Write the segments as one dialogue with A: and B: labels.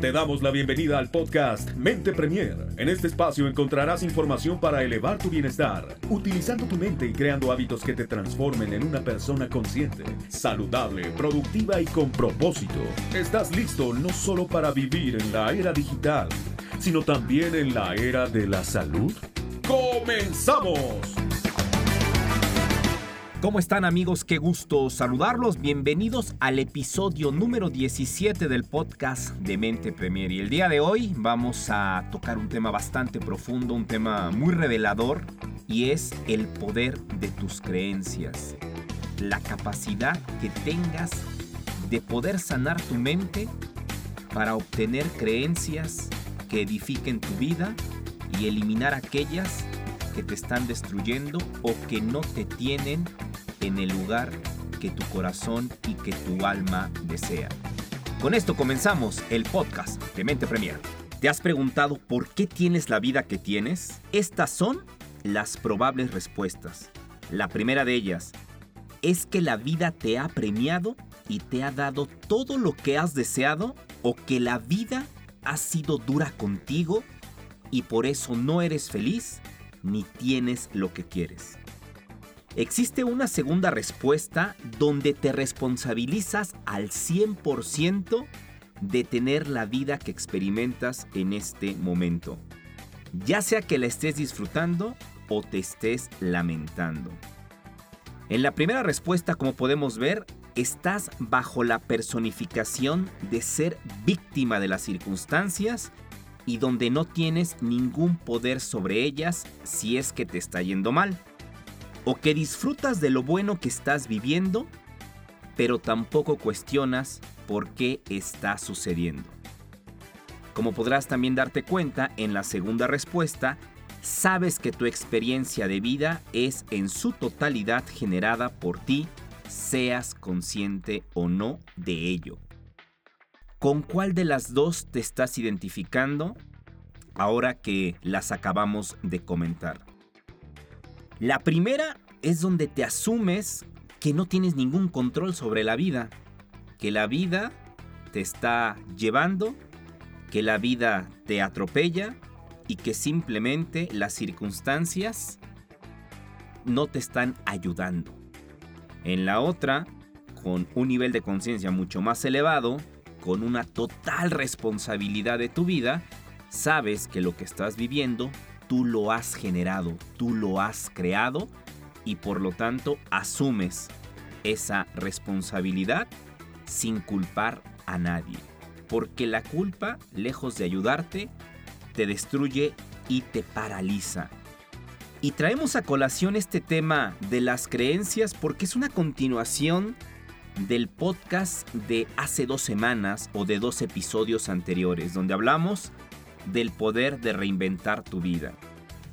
A: Te damos la bienvenida al podcast Mente Premier. En este espacio encontrarás información para elevar tu bienestar, utilizando tu mente y creando hábitos que te transformen en una persona consciente, saludable, productiva y con propósito. ¿Estás listo no solo para vivir en la era digital, sino también en la era de la salud? ¡Comenzamos!
B: ¿Cómo están amigos? Qué gusto saludarlos. Bienvenidos al episodio número 17 del podcast de Mente Premier. Y el día de hoy vamos a tocar un tema bastante profundo, un tema muy revelador, y es el poder de tus creencias. La capacidad que tengas de poder sanar tu mente para obtener creencias que edifiquen tu vida y eliminar aquellas que te están destruyendo o que no te tienen en el lugar que tu corazón y que tu alma desea. Con esto comenzamos el podcast de Mente Premier. ¿Te has preguntado por qué tienes la vida que tienes? Estas son las probables respuestas. La primera de ellas es que la vida te ha premiado y te ha dado todo lo que has deseado o que la vida ha sido dura contigo y por eso no eres feliz ni tienes lo que quieres. Existe una segunda respuesta donde te responsabilizas al 100% de tener la vida que experimentas en este momento. Ya sea que la estés disfrutando o te estés lamentando. En la primera respuesta, como podemos ver, estás bajo la personificación de ser víctima de las circunstancias y donde no tienes ningún poder sobre ellas si es que te está yendo mal o que disfrutas de lo bueno que estás viviendo, pero tampoco cuestionas por qué está sucediendo. Como podrás también darte cuenta, en la segunda respuesta, sabes que tu experiencia de vida es en su totalidad generada por ti, seas consciente o no de ello. ¿Con cuál de las dos te estás identificando ahora que las acabamos de comentar? La primera es donde te asumes que no tienes ningún control sobre la vida, que la vida te está llevando, que la vida te atropella y que simplemente las circunstancias no te están ayudando. En la otra, con un nivel de conciencia mucho más elevado, con una total responsabilidad de tu vida, sabes que lo que estás viviendo tú lo has generado, tú lo has creado y por lo tanto asumes esa responsabilidad sin culpar a nadie. Porque la culpa, lejos de ayudarte, te destruye y te paraliza. Y traemos a colación este tema de las creencias porque es una continuación del podcast de hace dos semanas o de dos episodios anteriores, donde hablamos del poder de reinventar tu vida.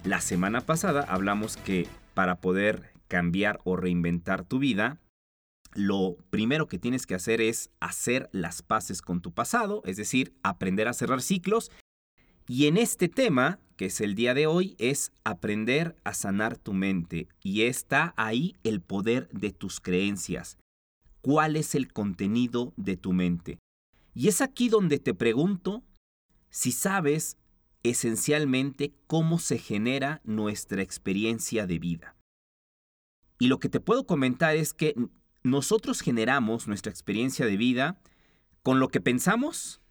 B: La semana pasada hablamos que para poder cambiar o reinventar tu vida, lo primero que tienes que hacer es hacer las paces con tu pasado, es decir, aprender a cerrar ciclos. Y en este tema, que es el día de hoy, es aprender a sanar tu mente. Y está ahí el poder de tus creencias. ¿Cuál es el contenido de tu mente? Y es aquí donde te pregunto si sabes esencialmente cómo se genera nuestra experiencia de vida. Y lo que te puedo comentar es que nosotros generamos nuestra experiencia de vida con lo que pensamos,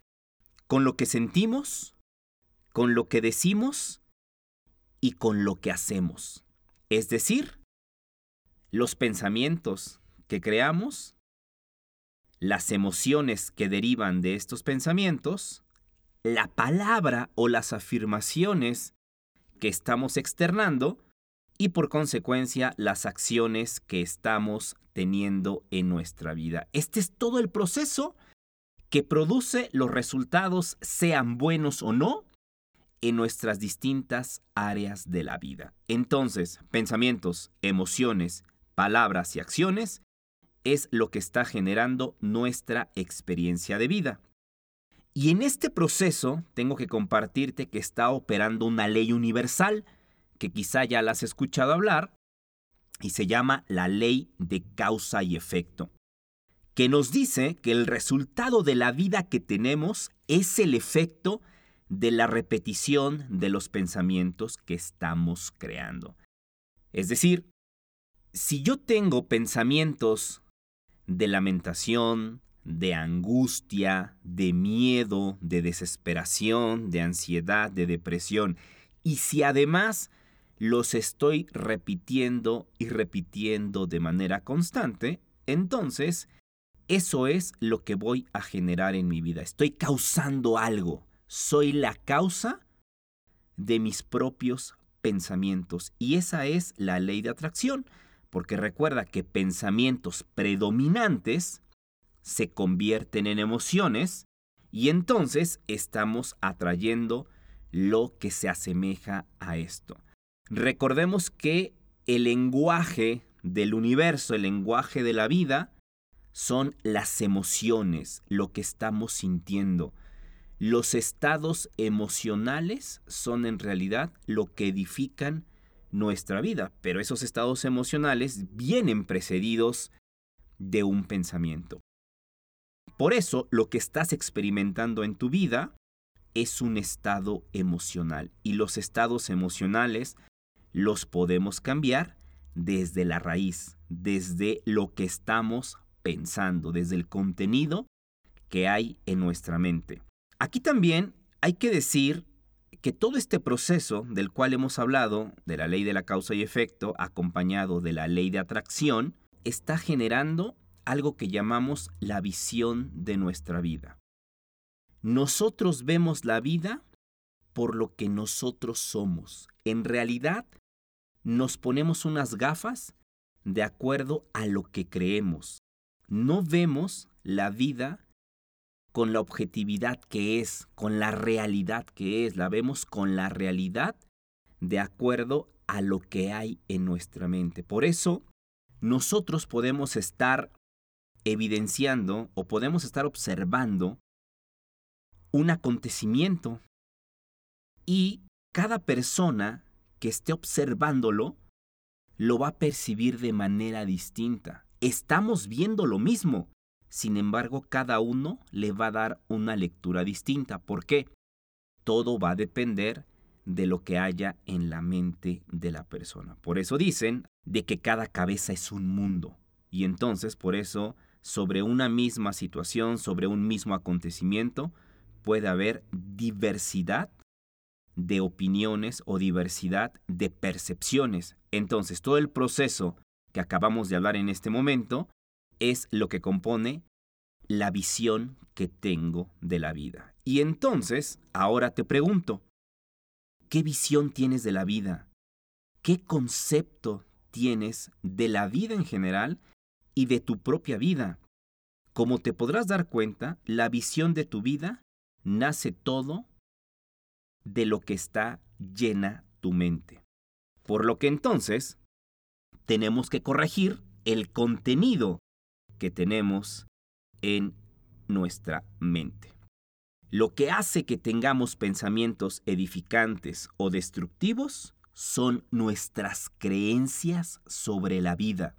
B: con lo que sentimos, con lo que decimos y con lo que hacemos. Es decir, los pensamientos que creamos, las emociones que derivan de estos pensamientos la palabra o las afirmaciones que estamos externando y por consecuencia las acciones que estamos teniendo en nuestra vida. Este es todo el proceso que produce los resultados, sean buenos o no, en nuestras distintas áreas de la vida. Entonces, pensamientos, emociones, palabras y acciones es lo que está generando nuestra experiencia de vida. Y en este proceso tengo que compartirte que está operando una ley universal, que quizá ya la has escuchado hablar, y se llama la ley de causa y efecto. que nos dice que el resultado de la vida que tenemos es el efecto de la repetición de los pensamientos que estamos creando. Es decir, si yo tengo pensamientos de lamentación, de angustia, de miedo, de desesperación, de ansiedad, de depresión, y si además los estoy repitiendo y repitiendo de manera constante, entonces eso es lo que voy a generar en mi vida. Estoy causando algo. Soy la causa de mis propios pensamientos. Y esa es la ley de atracción, porque recuerda que pensamientos predominantes se convierten en emociones y entonces estamos atrayendo lo que se asemeja a esto. Recordemos que el lenguaje del universo, el lenguaje de la vida, son las emociones, lo que estamos sintiendo. Los estados emocionales son en realidad lo que edifican nuestra vida, pero esos estados emocionales vienen precedidos de un pensamiento. Por eso lo que estás experimentando en tu vida es un estado emocional y los estados emocionales los podemos cambiar desde la raíz, desde lo que estamos pensando, desde el contenido que hay en nuestra mente. Aquí también hay que decir que todo este proceso del cual hemos hablado, de la ley de la causa y efecto, acompañado de la ley de atracción, está generando algo que llamamos la visión de nuestra vida. Nosotros vemos la vida por lo que nosotros somos. En realidad, nos ponemos unas gafas de acuerdo a lo que creemos. No vemos la vida con la objetividad que es, con la realidad que es, la vemos con la realidad de acuerdo a lo que hay en nuestra mente. Por eso, nosotros podemos estar evidenciando o podemos estar observando un acontecimiento y cada persona que esté observándolo lo va a percibir de manera distinta. Estamos viendo lo mismo, sin embargo cada uno le va a dar una lectura distinta. ¿Por qué? Todo va a depender de lo que haya en la mente de la persona. Por eso dicen de que cada cabeza es un mundo. Y entonces por eso sobre una misma situación, sobre un mismo acontecimiento, puede haber diversidad de opiniones o diversidad de percepciones. Entonces, todo el proceso que acabamos de hablar en este momento es lo que compone la visión que tengo de la vida. Y entonces, ahora te pregunto, ¿qué visión tienes de la vida? ¿Qué concepto tienes de la vida en general y de tu propia vida? Como te podrás dar cuenta, la visión de tu vida nace todo de lo que está llena tu mente. Por lo que entonces tenemos que corregir el contenido que tenemos en nuestra mente. Lo que hace que tengamos pensamientos edificantes o destructivos son nuestras creencias sobre la vida.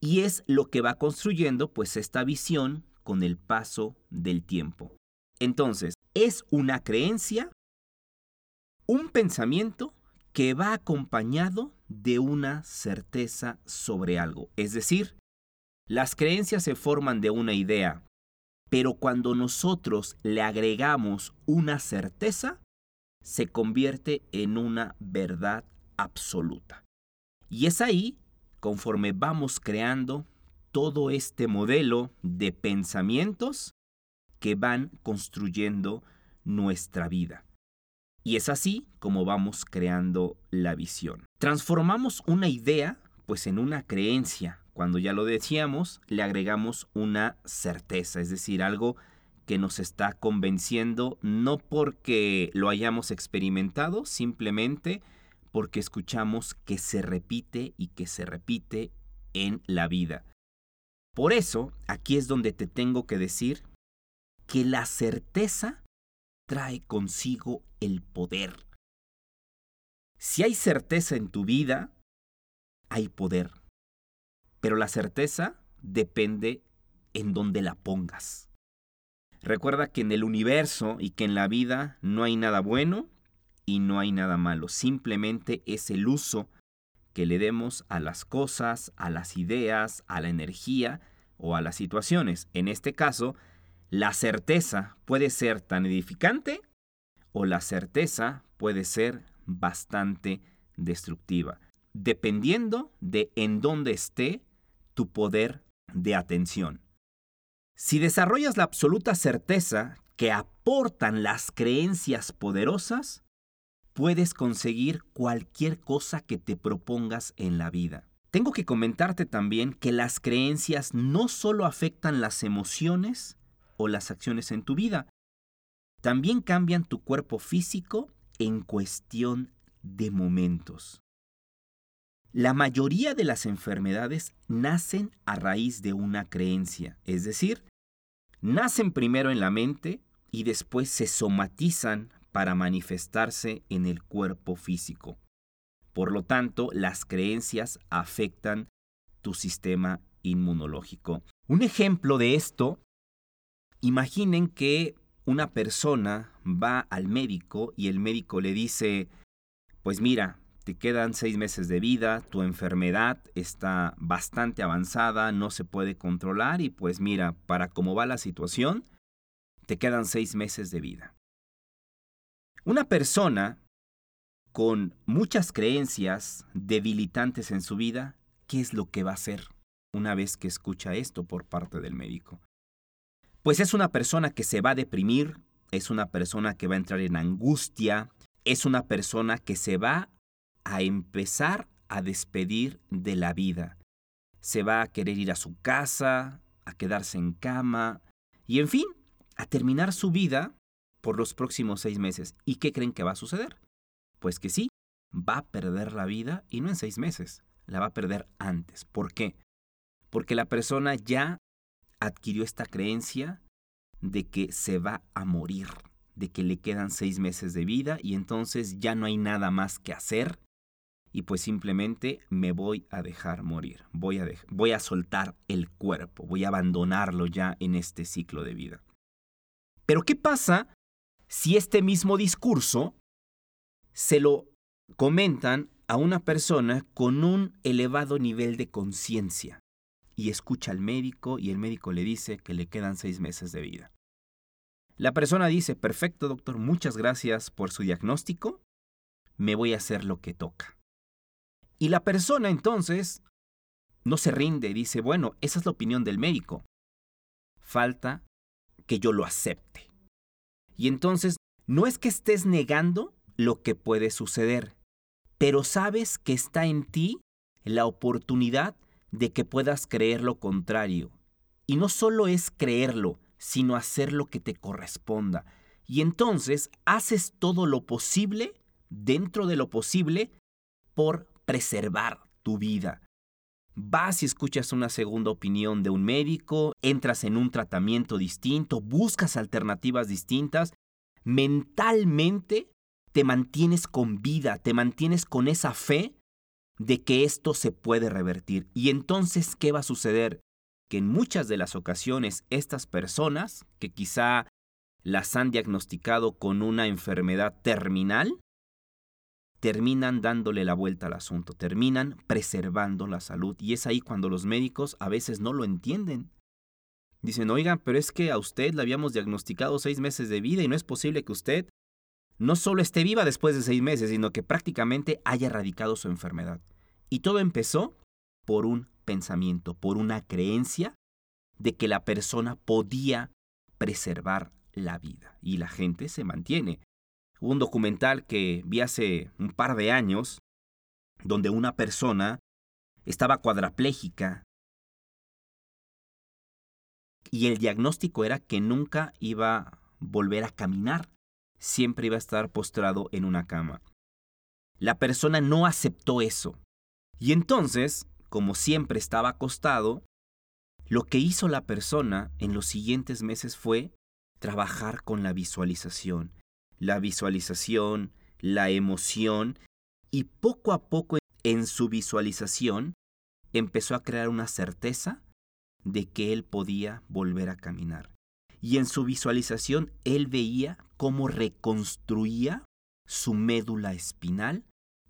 B: Y es lo que va construyendo pues esta visión con el paso del tiempo. Entonces, es una creencia un pensamiento que va acompañado de una certeza sobre algo. Es decir, las creencias se forman de una idea, pero cuando nosotros le agregamos una certeza, se convierte en una verdad absoluta. Y es ahí, conforme vamos creando todo este modelo de pensamientos que van construyendo nuestra vida. Y es así como vamos creando la visión. Transformamos una idea pues en una creencia. Cuando ya lo decíamos, le agregamos una certeza, es decir, algo que nos está convenciendo no porque lo hayamos experimentado, simplemente porque escuchamos que se repite y que se repite en la vida. Por eso, aquí es donde te tengo que decir que la certeza trae consigo el poder. Si hay certeza en tu vida, hay poder. Pero la certeza depende en donde la pongas. Recuerda que en el universo y que en la vida no hay nada bueno y no hay nada malo. Simplemente es el uso que le demos a las cosas, a las ideas, a la energía o a las situaciones. En este caso, la certeza puede ser tan edificante o la certeza puede ser bastante destructiva, dependiendo de en dónde esté tu poder de atención. Si desarrollas la absoluta certeza que aportan las creencias poderosas, puedes conseguir cualquier cosa que te propongas en la vida. Tengo que comentarte también que las creencias no solo afectan las emociones o las acciones en tu vida, también cambian tu cuerpo físico en cuestión de momentos. La mayoría de las enfermedades nacen a raíz de una creencia, es decir, nacen primero en la mente y después se somatizan para manifestarse en el cuerpo físico. Por lo tanto, las creencias afectan tu sistema inmunológico. Un ejemplo de esto, imaginen que una persona va al médico y el médico le dice, pues mira, te quedan seis meses de vida, tu enfermedad está bastante avanzada, no se puede controlar y pues mira, para cómo va la situación, te quedan seis meses de vida. Una persona con muchas creencias debilitantes en su vida, ¿qué es lo que va a hacer una vez que escucha esto por parte del médico? Pues es una persona que se va a deprimir, es una persona que va a entrar en angustia, es una persona que se va a empezar a despedir de la vida. Se va a querer ir a su casa, a quedarse en cama y en fin, a terminar su vida por los próximos seis meses. ¿Y qué creen que va a suceder? Pues que sí, va a perder la vida y no en seis meses, la va a perder antes. ¿Por qué? Porque la persona ya adquirió esta creencia de que se va a morir, de que le quedan seis meses de vida y entonces ya no hay nada más que hacer y pues simplemente me voy a dejar morir, voy a, voy a soltar el cuerpo, voy a abandonarlo ya en este ciclo de vida. Pero ¿qué pasa si este mismo discurso se lo comentan a una persona con un elevado nivel de conciencia y escucha al médico y el médico le dice que le quedan seis meses de vida? La persona dice, perfecto doctor, muchas gracias por su diagnóstico, me voy a hacer lo que toca. Y la persona entonces no se rinde, dice, bueno, esa es la opinión del médico. Falta que yo lo acepte. Y entonces, no es que estés negando lo que puede suceder, pero sabes que está en ti la oportunidad de que puedas creer lo contrario. Y no solo es creerlo, sino hacer lo que te corresponda. Y entonces haces todo lo posible, dentro de lo posible, por preservar tu vida. Vas y escuchas una segunda opinión de un médico, entras en un tratamiento distinto, buscas alternativas distintas, mentalmente te mantienes con vida, te mantienes con esa fe de que esto se puede revertir. Y entonces, ¿qué va a suceder? Que en muchas de las ocasiones estas personas, que quizá las han diagnosticado con una enfermedad terminal, terminan dándole la vuelta al asunto, terminan preservando la salud. Y es ahí cuando los médicos a veces no lo entienden. Dicen, oigan, pero es que a usted le habíamos diagnosticado seis meses de vida y no es posible que usted no solo esté viva después de seis meses, sino que prácticamente haya erradicado su enfermedad. Y todo empezó por un pensamiento, por una creencia de que la persona podía preservar la vida. Y la gente se mantiene. Hubo un documental que vi hace un par de años donde una persona estaba cuadraplégica y el diagnóstico era que nunca iba a volver a caminar, siempre iba a estar postrado en una cama. La persona no aceptó eso. Y entonces, como siempre estaba acostado, lo que hizo la persona en los siguientes meses fue trabajar con la visualización, la visualización, la emoción, y poco a poco en su visualización empezó a crear una certeza de que él podía volver a caminar. Y en su visualización él veía cómo reconstruía su médula espinal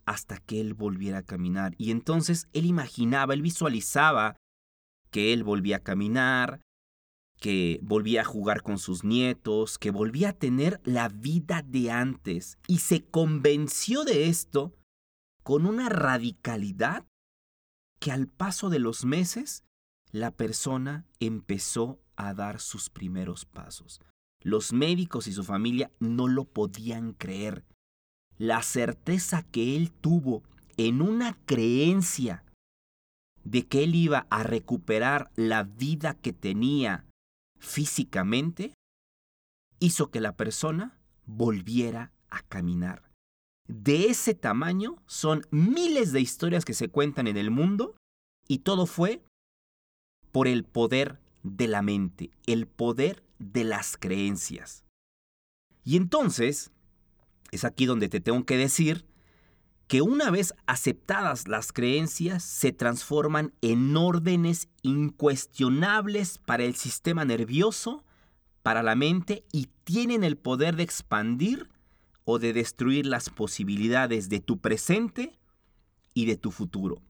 B: hasta que él volviera a caminar. Y entonces él imaginaba, él visualizaba que él volvía a caminar, que volvía a jugar con sus nietos, que volvía a tener la vida de antes. Y se convenció de esto con una radicalidad que al paso de los meses la persona empezó a dar sus primeros pasos. Los médicos y su familia no lo podían creer. La certeza que él tuvo en una creencia de que él iba a recuperar la vida que tenía físicamente, hizo que la persona volviera a caminar. De ese tamaño son miles de historias que se cuentan en el mundo y todo fue por el poder de la mente, el poder de las creencias. Y entonces, es aquí donde te tengo que decir que una vez aceptadas las creencias se transforman en órdenes incuestionables para el sistema nervioso, para la mente y tienen el poder de expandir o de destruir las posibilidades de tu presente y de tu futuro.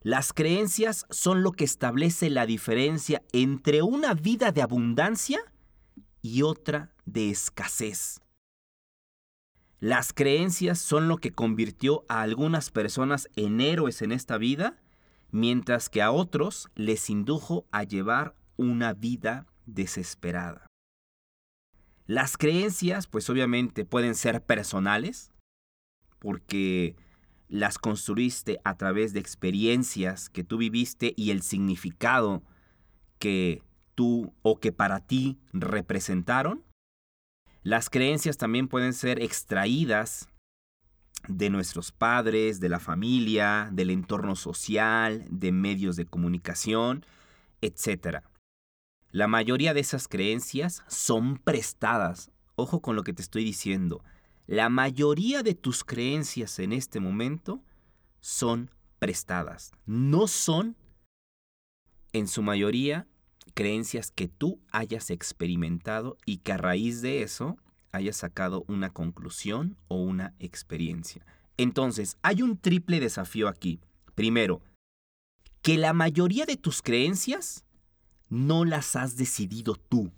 B: Las creencias son lo que establece la diferencia entre una vida de abundancia y otra de escasez. Las creencias son lo que convirtió a algunas personas en héroes en esta vida, mientras que a otros les indujo a llevar una vida desesperada. Las creencias, pues obviamente pueden ser personales, porque las construiste a través de experiencias que tú viviste y el significado que tú o que para ti representaron. Las creencias también pueden ser extraídas de nuestros padres, de la familia, del entorno social, de medios de comunicación, etc. La mayoría de esas creencias son prestadas. Ojo con lo que te estoy diciendo. La mayoría de tus creencias en este momento son prestadas. No son, en su mayoría, creencias que tú hayas experimentado y que a raíz de eso hayas sacado una conclusión o una experiencia. Entonces, hay un triple desafío aquí. Primero, que la mayoría de tus creencias no las has decidido tú.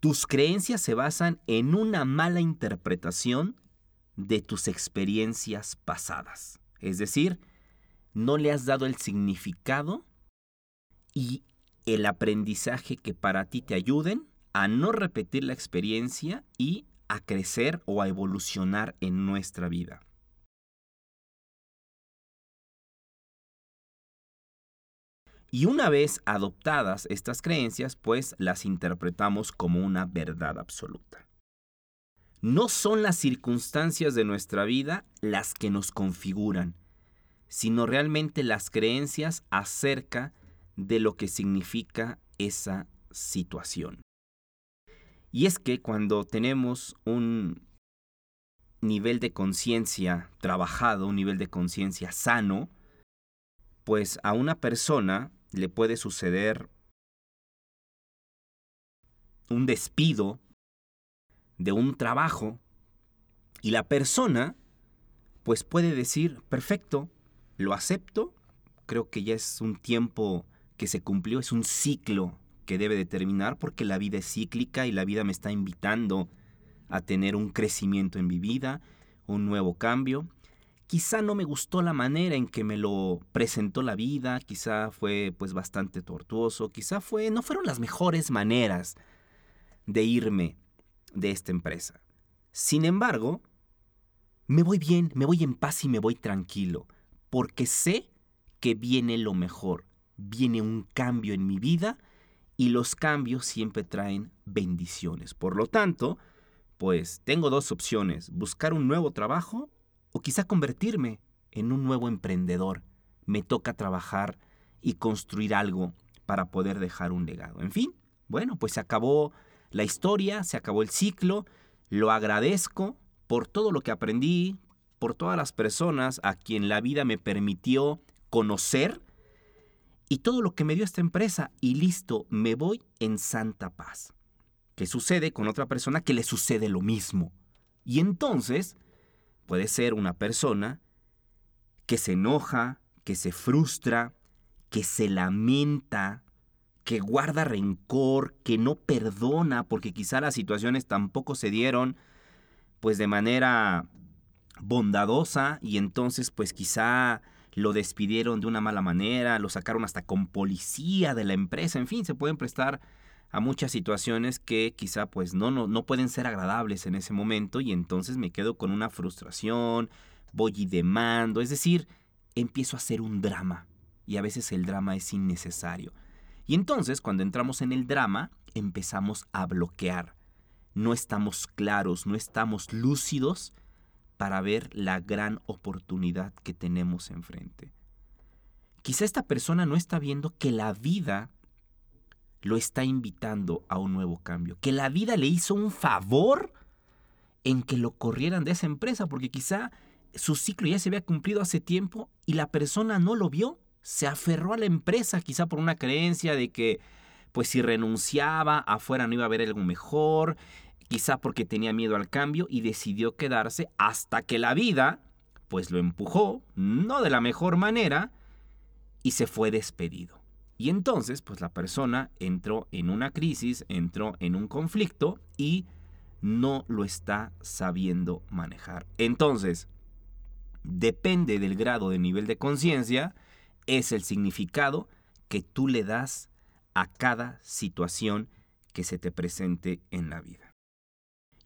B: Tus creencias se basan en una mala interpretación de tus experiencias pasadas. Es decir, no le has dado el significado y el aprendizaje que para ti te ayuden a no repetir la experiencia y a crecer o a evolucionar en nuestra vida. Y una vez adoptadas estas creencias, pues las interpretamos como una verdad absoluta. No son las circunstancias de nuestra vida las que nos configuran, sino realmente las creencias acerca de lo que significa esa situación. Y es que cuando tenemos un nivel de conciencia trabajado, un nivel de conciencia sano, pues a una persona le puede suceder un despido de un trabajo y la persona pues puede decir, perfecto, lo acepto, creo que ya es un tiempo que se cumplió, es un ciclo que debe de terminar porque la vida es cíclica y la vida me está invitando a tener un crecimiento en mi vida, un nuevo cambio Quizá no me gustó la manera en que me lo presentó la vida, quizá fue pues bastante tortuoso, quizá fue no fueron las mejores maneras de irme de esta empresa. Sin embargo, me voy bien, me voy en paz y me voy tranquilo, porque sé que viene lo mejor, viene un cambio en mi vida y los cambios siempre traen bendiciones. Por lo tanto, pues tengo dos opciones, buscar un nuevo trabajo o quizá convertirme en un nuevo emprendedor. Me toca trabajar y construir algo para poder dejar un legado. En fin, bueno, pues se acabó la historia, se acabó el ciclo. Lo agradezco por todo lo que aprendí, por todas las personas a quien la vida me permitió conocer y todo lo que me dio esta empresa y listo, me voy en santa paz. ¿Qué sucede con otra persona que le sucede lo mismo? Y entonces puede ser una persona que se enoja, que se frustra, que se lamenta, que guarda rencor, que no perdona porque quizá las situaciones tampoco se dieron pues de manera bondadosa y entonces pues quizá lo despidieron de una mala manera, lo sacaron hasta con policía de la empresa, en fin, se pueden prestar a muchas situaciones que quizá pues no, no, no pueden ser agradables en ese momento y entonces me quedo con una frustración, voy y demando, es decir, empiezo a hacer un drama y a veces el drama es innecesario. Y entonces cuando entramos en el drama empezamos a bloquear, no estamos claros, no estamos lúcidos para ver la gran oportunidad que tenemos enfrente. Quizá esta persona no está viendo que la vida lo está invitando a un nuevo cambio, que la vida le hizo un favor en que lo corrieran de esa empresa, porque quizá su ciclo ya se había cumplido hace tiempo y la persona no lo vio, se aferró a la empresa quizá por una creencia de que pues si renunciaba afuera no iba a haber algo mejor, quizá porque tenía miedo al cambio y decidió quedarse hasta que la vida, pues lo empujó, no de la mejor manera, y se fue despedido. Y entonces, pues la persona entró en una crisis, entró en un conflicto y no lo está sabiendo manejar. Entonces, depende del grado de nivel de conciencia, es el significado que tú le das a cada situación que se te presente en la vida.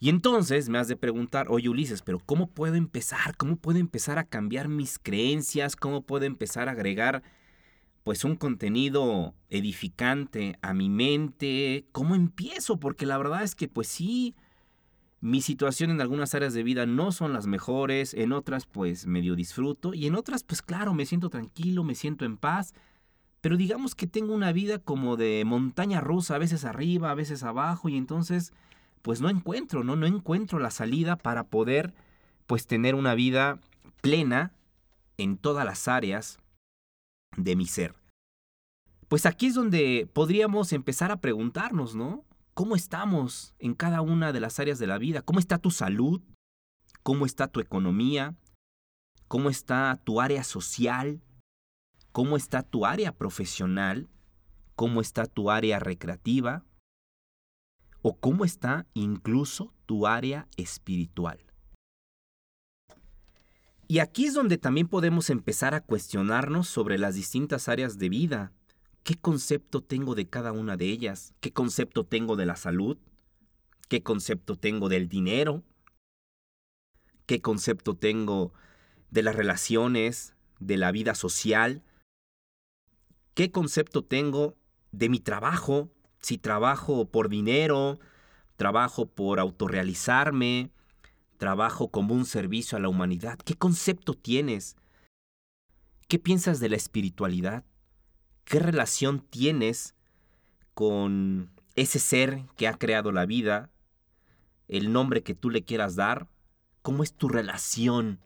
B: Y entonces me has de preguntar, oye Ulises, pero ¿cómo puedo empezar? ¿Cómo puedo empezar a cambiar mis creencias? ¿Cómo puedo empezar a agregar pues un contenido edificante a mi mente? ¿Cómo empiezo? Porque la verdad es que pues sí, mi situación en algunas áreas de vida no son las mejores, en otras pues medio disfruto y en otras pues claro, me siento tranquilo, me siento en paz. Pero digamos que tengo una vida como de montaña rusa, a veces arriba, a veces abajo, y entonces pues no encuentro, ¿no? No encuentro la salida para poder pues tener una vida plena en todas las áreas de mi ser. Pues aquí es donde podríamos empezar a preguntarnos, ¿no? ¿Cómo estamos en cada una de las áreas de la vida? ¿Cómo está tu salud? ¿Cómo está tu economía? ¿Cómo está tu área social? ¿Cómo está tu área profesional? ¿Cómo está tu área recreativa? O cómo está incluso tu área espiritual. Y aquí es donde también podemos empezar a cuestionarnos sobre las distintas áreas de vida. ¿Qué concepto tengo de cada una de ellas? ¿Qué concepto tengo de la salud? ¿Qué concepto tengo del dinero? ¿Qué concepto tengo de las relaciones, de la vida social? ¿Qué concepto tengo de mi trabajo, si trabajo por dinero, trabajo por autorrealizarme, trabajo como un servicio a la humanidad. ¿Qué concepto tienes? ¿Qué piensas de la espiritualidad? ¿Qué relación tienes con ese ser que ha creado la vida? ¿El nombre que tú le quieras dar? ¿Cómo es tu relación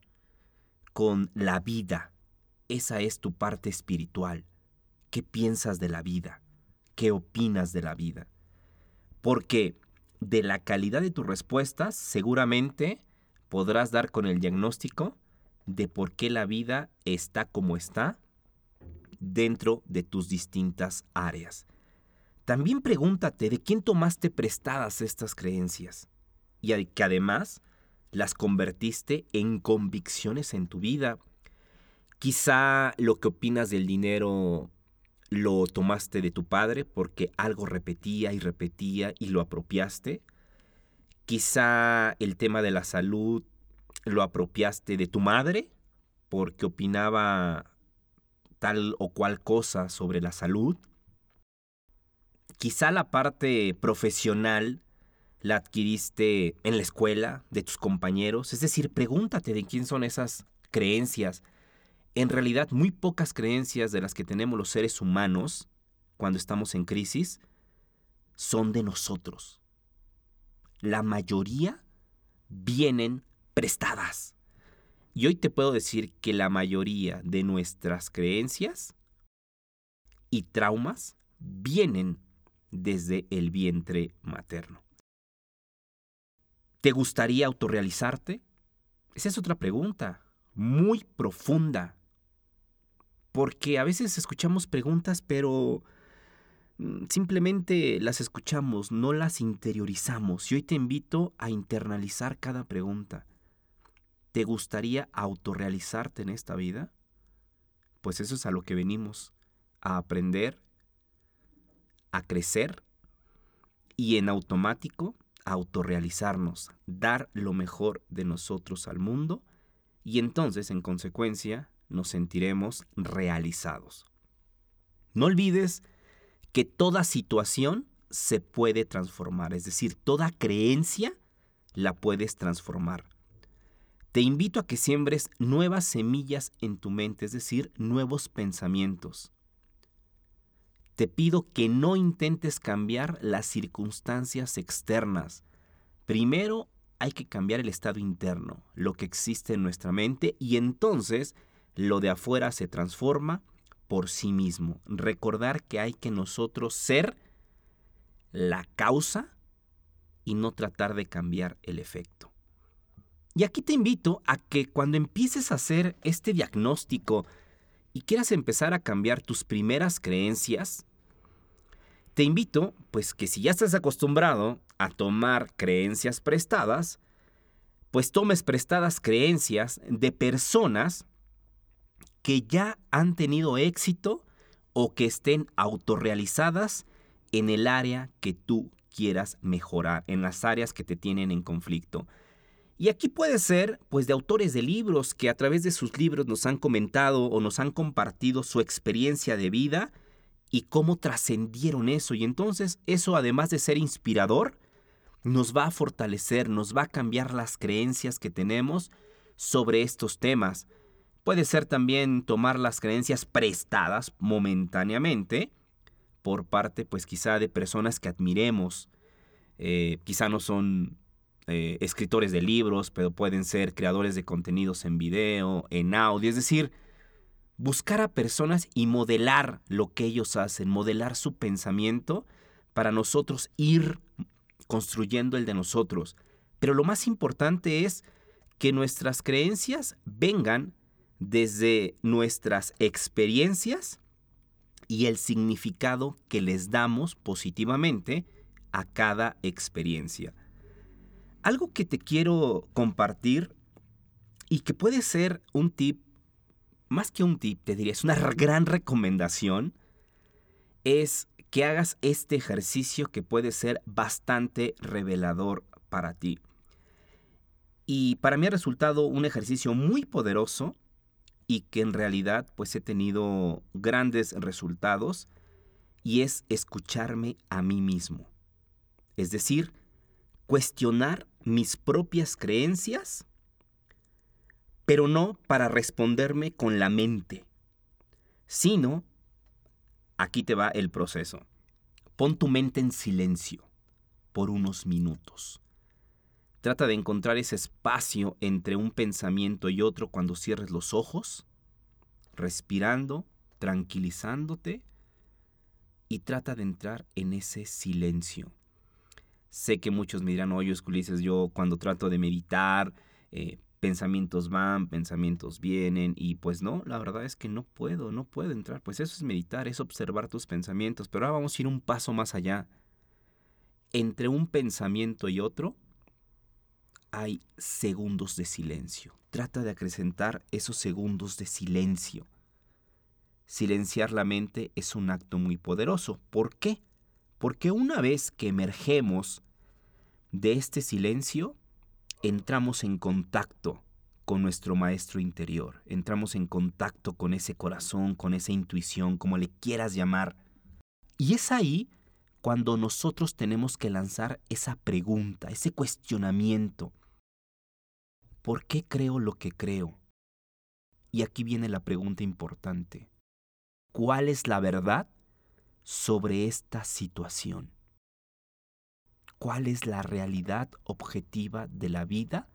B: con la vida? Esa es tu parte espiritual. ¿Qué piensas de la vida? Qué opinas de la vida. Porque de la calidad de tus respuestas seguramente podrás dar con el diagnóstico de por qué la vida está como está dentro de tus distintas áreas. También pregúntate de quién tomaste prestadas estas creencias y que además las convertiste en convicciones en tu vida. Quizá lo que opinas del dinero lo tomaste de tu padre porque algo repetía y repetía y lo apropiaste. Quizá el tema de la salud lo apropiaste de tu madre porque opinaba tal o cual cosa sobre la salud. Quizá la parte profesional la adquiriste en la escuela, de tus compañeros. Es decir, pregúntate de quién son esas creencias en realidad muy pocas creencias de las que tenemos los seres humanos cuando estamos en crisis son de nosotros. La mayoría vienen prestadas. Y hoy te puedo decir que la mayoría de nuestras creencias y traumas vienen desde el vientre materno. ¿Te gustaría autorrealizarte? Esa es otra pregunta, muy profunda. Porque a veces escuchamos preguntas, pero mm, simplemente las escuchamos, no las interiorizamos. Y hoy te invito a internalizar cada pregunta. ¿Te gustaría autorrealizarte en esta vida? Pues eso es a lo que venimos, a aprender, a crecer y en automático autorrealizarnos, dar lo mejor de nosotros al mundo y entonces, en consecuencia, nos sentiremos realizados. No olvides que toda situación se puede transformar, es decir, toda creencia la puedes transformar. Te invito a que siembres nuevas semillas en tu mente, es decir, nuevos pensamientos. Te pido que no intentes cambiar las circunstancias externas. Primero hay que cambiar el estado interno, lo que existe en nuestra mente, y entonces lo de afuera se transforma por sí mismo. Recordar que hay que nosotros ser la causa y no tratar de cambiar el efecto. Y aquí te invito a que cuando empieces a hacer este diagnóstico y quieras empezar a cambiar tus primeras creencias, te invito, pues que si ya estás acostumbrado a tomar creencias prestadas, pues tomes prestadas creencias de personas que ya han tenido éxito o que estén autorrealizadas en el área que tú quieras mejorar, en las áreas que te tienen en conflicto. Y aquí puede ser, pues, de autores de libros que a través de sus libros nos han comentado o nos han compartido su experiencia de vida y cómo trascendieron eso. Y entonces eso, además de ser inspirador, nos va a fortalecer, nos va a cambiar las creencias que tenemos sobre estos temas. Puede ser también tomar las creencias prestadas momentáneamente por parte, pues quizá de personas que admiremos. Eh, quizá no son eh, escritores de libros, pero pueden ser creadores de contenidos en video, en audio. Es decir, buscar a personas y modelar lo que ellos hacen, modelar su pensamiento para nosotros ir construyendo el de nosotros. Pero lo más importante es que nuestras creencias vengan desde nuestras experiencias y el significado que les damos positivamente a cada experiencia. Algo que te quiero compartir y que puede ser un tip más que un tip, te diría, es una gran recomendación, es que hagas este ejercicio que puede ser bastante revelador para ti. Y para mí ha resultado un ejercicio muy poderoso y que en realidad pues he tenido grandes resultados y es escucharme a mí mismo. Es decir, cuestionar mis propias creencias pero no para responderme con la mente, sino, aquí te va el proceso, pon tu mente en silencio por unos minutos. Trata de encontrar ese espacio entre un pensamiento y otro cuando cierres los ojos, respirando, tranquilizándote y trata de entrar en ese silencio. Sé que muchos me dirán, oye, Ulises, yo cuando trato de meditar, eh, pensamientos van, pensamientos vienen y pues no, la verdad es que no puedo, no puedo entrar. Pues eso es meditar, es observar tus pensamientos, pero ahora vamos a ir un paso más allá. Entre un pensamiento y otro hay segundos de silencio. Trata de acrecentar esos segundos de silencio. Silenciar la mente es un acto muy poderoso. ¿Por qué? Porque una vez que emergemos de este silencio, entramos en contacto con nuestro maestro interior, entramos en contacto con ese corazón, con esa intuición, como le quieras llamar. Y es ahí cuando nosotros tenemos que lanzar esa pregunta, ese cuestionamiento. ¿Por qué creo lo que creo? Y aquí viene la pregunta importante. ¿Cuál es la verdad sobre esta situación? cuál es la realidad objetiva de la vida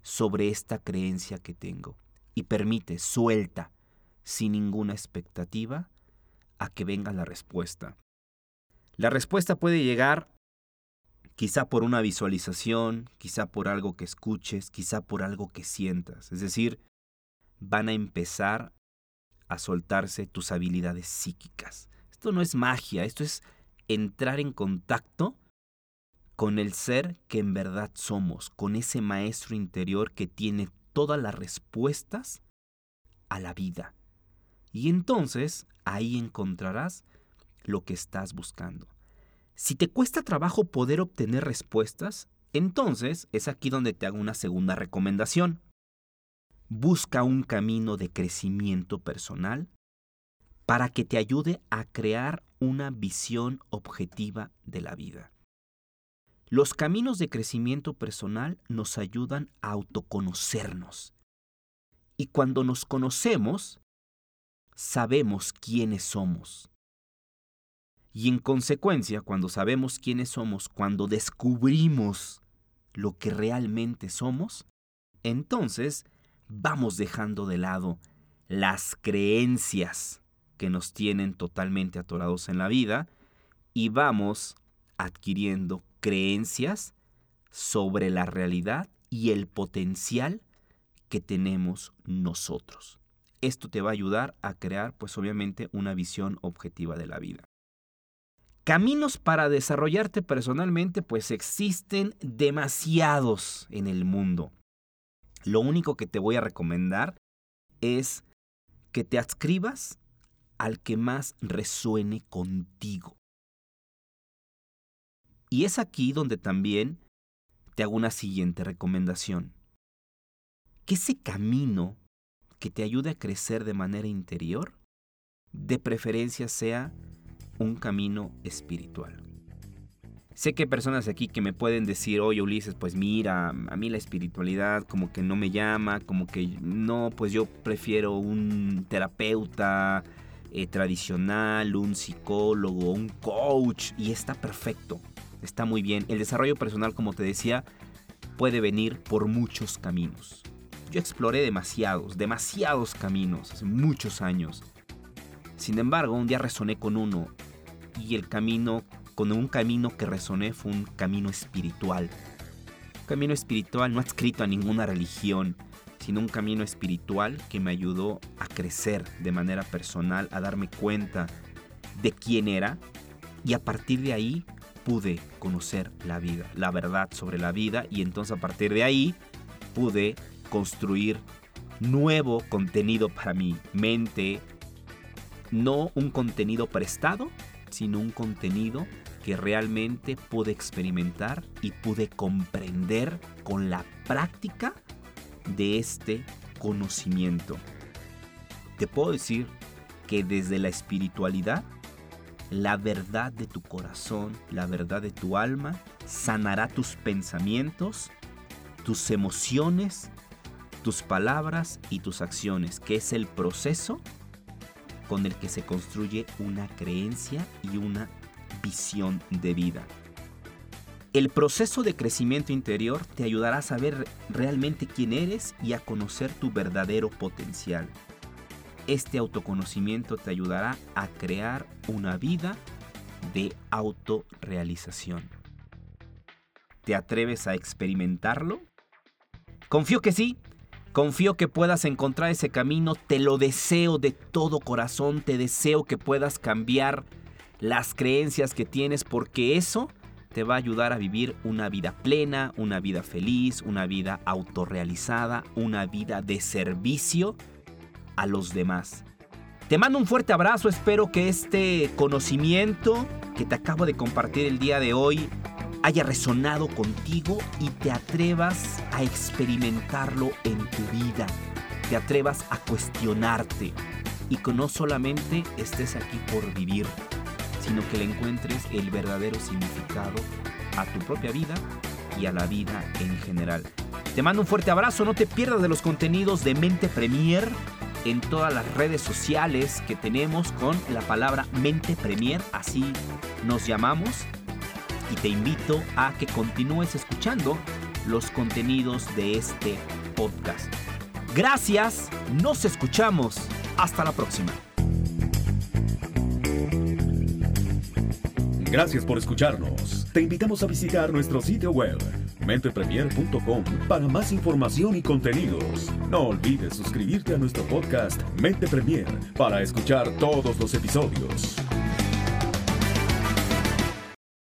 B: sobre esta creencia que tengo. Y permite, suelta, sin ninguna expectativa, a que venga la respuesta. La respuesta puede llegar quizá por una visualización, quizá por algo que escuches, quizá por algo que sientas. Es decir, van a empezar a soltarse tus habilidades psíquicas. Esto no es magia, esto es entrar en contacto con el ser que en verdad somos, con ese maestro interior que tiene todas las respuestas a la vida. Y entonces ahí encontrarás lo que estás buscando. Si te cuesta trabajo poder obtener respuestas, entonces es aquí donde te hago una segunda recomendación. Busca un camino de crecimiento personal para que te ayude a crear una visión objetiva de la vida. Los caminos de crecimiento personal nos ayudan a autoconocernos. Y cuando nos conocemos, sabemos quiénes somos. Y en consecuencia, cuando sabemos quiénes somos, cuando descubrimos lo que realmente somos, entonces vamos dejando de lado las creencias que nos tienen totalmente atorados en la vida y vamos adquiriendo creencias sobre la realidad y el potencial que tenemos nosotros. Esto te va a ayudar a crear, pues obviamente, una visión objetiva de la vida. Caminos para desarrollarte personalmente, pues existen demasiados en el mundo. Lo único que te voy a recomendar es que te adscribas al que más resuene contigo. Y es aquí donde también te hago una siguiente recomendación. Que ese camino que te ayude a crecer de manera interior, de preferencia sea un camino espiritual. Sé que hay personas aquí que me pueden decir, oye Ulises, pues mira, a mí la espiritualidad como que no me llama, como que no, pues yo prefiero un terapeuta eh, tradicional, un psicólogo, un coach, y está perfecto, está muy bien. El desarrollo personal, como te decía, puede venir por muchos caminos. Yo exploré demasiados, demasiados caminos hace muchos años. Sin embargo, un día resoné con uno y el camino, con un camino que resoné fue un camino espiritual. Un camino espiritual no adscrito a ninguna religión, sino un camino espiritual que me ayudó a crecer de manera personal, a darme cuenta de quién era y a partir de ahí pude conocer la vida, la verdad sobre la vida y entonces a partir de ahí pude construir nuevo contenido para mi mente, no un contenido prestado, sino un contenido que realmente pude experimentar y pude comprender con la práctica de este conocimiento. Te puedo decir que desde la espiritualidad, la verdad de tu corazón, la verdad de tu alma, sanará tus pensamientos, tus emociones, tus palabras y tus acciones, que es el proceso con el que se construye una creencia y una visión de vida. El proceso de crecimiento interior te ayudará a saber realmente quién eres y a conocer tu verdadero potencial. Este autoconocimiento te ayudará a crear una vida de autorrealización. ¿Te atreves a experimentarlo? Confío que sí, Confío que puedas encontrar ese camino, te lo deseo de todo corazón, te deseo que puedas cambiar las creencias que tienes porque eso te va a ayudar a vivir una vida plena, una vida feliz, una vida autorrealizada, una vida de servicio a los demás. Te mando un fuerte abrazo, espero que este conocimiento que te acabo de compartir el día de hoy haya resonado contigo y te atrevas a experimentarlo en tu vida, te atrevas a cuestionarte. Y que no solamente estés aquí por vivir, sino que le encuentres el verdadero significado a tu propia vida y a la vida en general. Te mando un fuerte abrazo, no te pierdas de los contenidos de Mente Premier en todas las redes sociales que tenemos con la palabra Mente Premier, así nos llamamos y te invito a que continúes escuchando los contenidos de este podcast. Gracias, nos escuchamos. Hasta la próxima.
A: Gracias por escucharnos. Te invitamos a visitar nuestro sitio web mentepremier.com para más información y contenidos. No olvides suscribirte a nuestro podcast Mente Premier para escuchar todos los episodios.